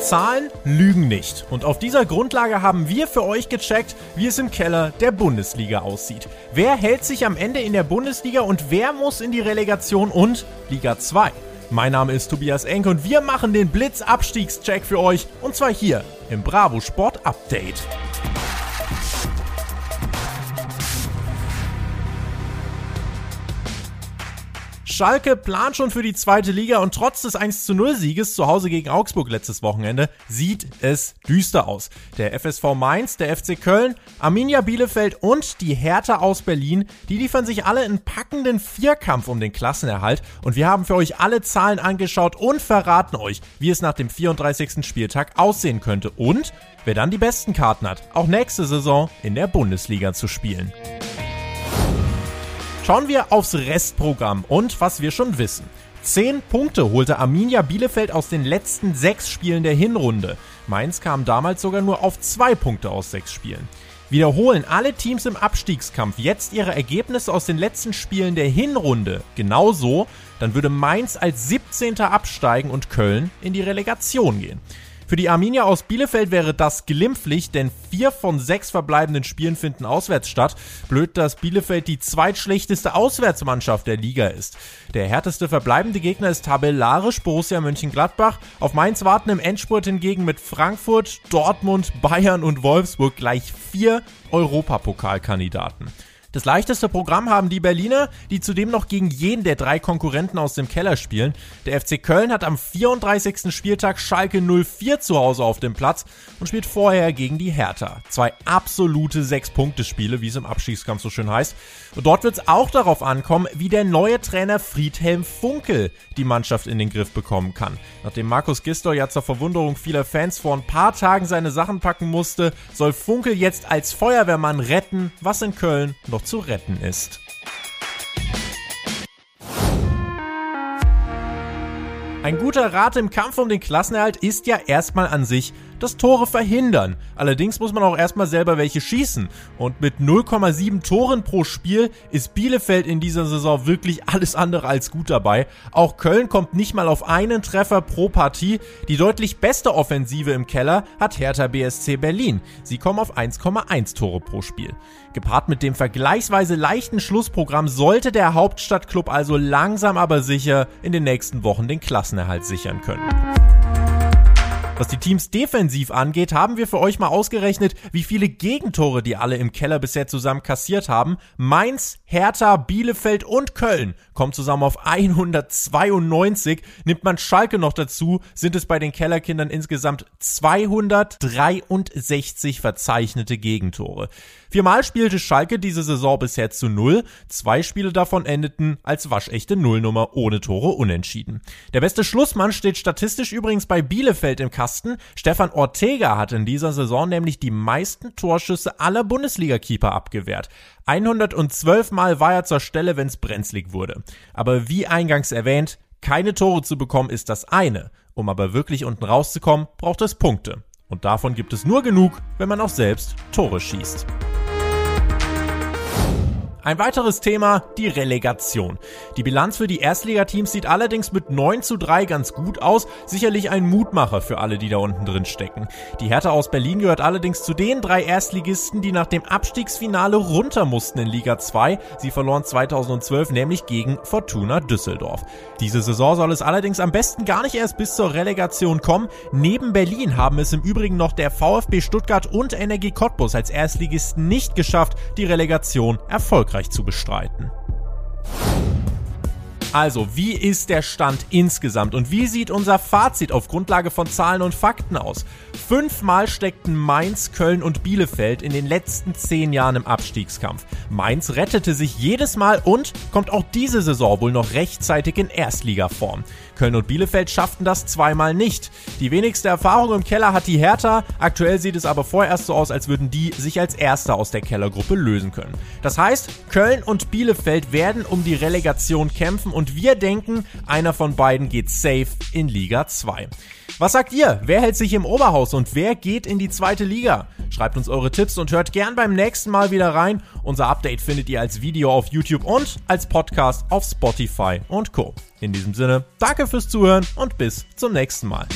Zahlen lügen nicht. Und auf dieser Grundlage haben wir für euch gecheckt, wie es im Keller der Bundesliga aussieht. Wer hält sich am Ende in der Bundesliga und wer muss in die Relegation und Liga 2? Mein Name ist Tobias Enk und wir machen den Blitz-Abstiegscheck für euch und zwar hier im Bravo Sport Update. Schalke plant schon für die zweite Liga und trotz des 1 zu 0 Sieges zu Hause gegen Augsburg letztes Wochenende sieht es düster aus. Der FSV Mainz, der FC Köln, Arminia Bielefeld und die Hertha aus Berlin, die liefern sich alle in packenden Vierkampf um den Klassenerhalt und wir haben für euch alle Zahlen angeschaut und verraten euch, wie es nach dem 34. Spieltag aussehen könnte und wer dann die besten Karten hat, auch nächste Saison in der Bundesliga zu spielen. Schauen wir aufs Restprogramm und was wir schon wissen. Zehn Punkte holte Arminia Bielefeld aus den letzten sechs Spielen der Hinrunde. Mainz kam damals sogar nur auf zwei Punkte aus sechs Spielen. Wiederholen alle Teams im Abstiegskampf jetzt ihre Ergebnisse aus den letzten Spielen der Hinrunde genauso, dann würde Mainz als 17. absteigen und Köln in die Relegation gehen. Für die Arminia aus Bielefeld wäre das glimpflich, denn vier von sechs verbleibenden Spielen finden auswärts statt. Blöd, dass Bielefeld die zweitschlechteste Auswärtsmannschaft der Liga ist. Der härteste verbleibende Gegner ist tabellarisch Borussia Mönchengladbach. Auf Mainz warten im Endspurt hingegen mit Frankfurt, Dortmund, Bayern und Wolfsburg gleich vier Europapokalkandidaten. Das leichteste Programm haben die Berliner, die zudem noch gegen jeden der drei Konkurrenten aus dem Keller spielen. Der FC Köln hat am 34. Spieltag Schalke 04 zu Hause auf dem Platz und spielt vorher gegen die Hertha. Zwei absolute Sechs-Punkte-Spiele, wie es im Abstiegskampf so schön heißt. Und dort wird es auch darauf ankommen, wie der neue Trainer Friedhelm Funkel die Mannschaft in den Griff bekommen kann. Nachdem Markus Gisdol ja zur Verwunderung vieler Fans vor ein paar Tagen seine Sachen packen musste, soll Funkel jetzt als Feuerwehrmann retten, was in Köln noch noch zu retten ist. Ein guter Rat im Kampf um den Klassenerhalt ist ja erstmal an sich das Tore verhindern. Allerdings muss man auch erstmal selber welche schießen. Und mit 0,7 Toren pro Spiel ist Bielefeld in dieser Saison wirklich alles andere als gut dabei. Auch Köln kommt nicht mal auf einen Treffer pro Partie. Die deutlich beste Offensive im Keller hat Hertha BSC Berlin. Sie kommen auf 1,1 Tore pro Spiel. Gepaart mit dem vergleichsweise leichten Schlussprogramm sollte der Hauptstadtklub also langsam aber sicher in den nächsten Wochen den Klassenerhalt sichern können. Was die Teams defensiv angeht, haben wir für euch mal ausgerechnet, wie viele Gegentore die alle im Keller bisher zusammen kassiert haben. Mainz, Hertha, Bielefeld und Köln kommen zusammen auf 192. Nimmt man Schalke noch dazu, sind es bei den Kellerkindern insgesamt 263 verzeichnete Gegentore. Viermal spielte Schalke diese Saison bisher zu Null. Zwei Spiele davon endeten als waschechte Nullnummer ohne Tore unentschieden. Der beste Schlussmann steht statistisch übrigens bei Bielefeld im Kasten. Stefan Ortega hat in dieser Saison nämlich die meisten Torschüsse aller Bundesliga-Keeper abgewehrt. 112 Mal war er zur Stelle, wenn es brenzlig wurde. Aber wie eingangs erwähnt, keine Tore zu bekommen ist das eine. Um aber wirklich unten rauszukommen, braucht es Punkte. Und davon gibt es nur genug, wenn man auch selbst Tore schießt. Ein weiteres Thema, die Relegation. Die Bilanz für die Erstligateams sieht allerdings mit 9 zu 3 ganz gut aus. Sicherlich ein Mutmacher für alle, die da unten drin stecken. Die Hertha aus Berlin gehört allerdings zu den drei Erstligisten, die nach dem Abstiegsfinale runter mussten in Liga 2. Sie verloren 2012 nämlich gegen Fortuna Düsseldorf. Diese Saison soll es allerdings am besten gar nicht erst bis zur Relegation kommen. Neben Berlin haben es im Übrigen noch der VfB Stuttgart und Energie Cottbus als Erstligisten nicht geschafft, die Relegation erfolgreich erfolgreich zu bestreiten. Also, wie ist der Stand insgesamt und wie sieht unser Fazit auf Grundlage von Zahlen und Fakten aus? Fünfmal steckten Mainz, Köln und Bielefeld in den letzten zehn Jahren im Abstiegskampf. Mainz rettete sich jedes Mal und kommt auch diese Saison wohl noch rechtzeitig in Erstligaform. Köln und Bielefeld schafften das zweimal nicht. Die wenigste Erfahrung im Keller hat die Hertha. Aktuell sieht es aber vorerst so aus, als würden die sich als Erster aus der Kellergruppe lösen können. Das heißt, Köln und Bielefeld werden um die Relegation kämpfen und wir denken, einer von beiden geht safe in Liga 2. Was sagt ihr? Wer hält sich im Oberhaus und wer geht in die zweite Liga? Schreibt uns eure Tipps und hört gern beim nächsten Mal wieder rein. Unser Update findet ihr als Video auf YouTube und als Podcast auf Spotify und Co. In diesem Sinne, danke fürs Zuhören und bis zum nächsten Mal.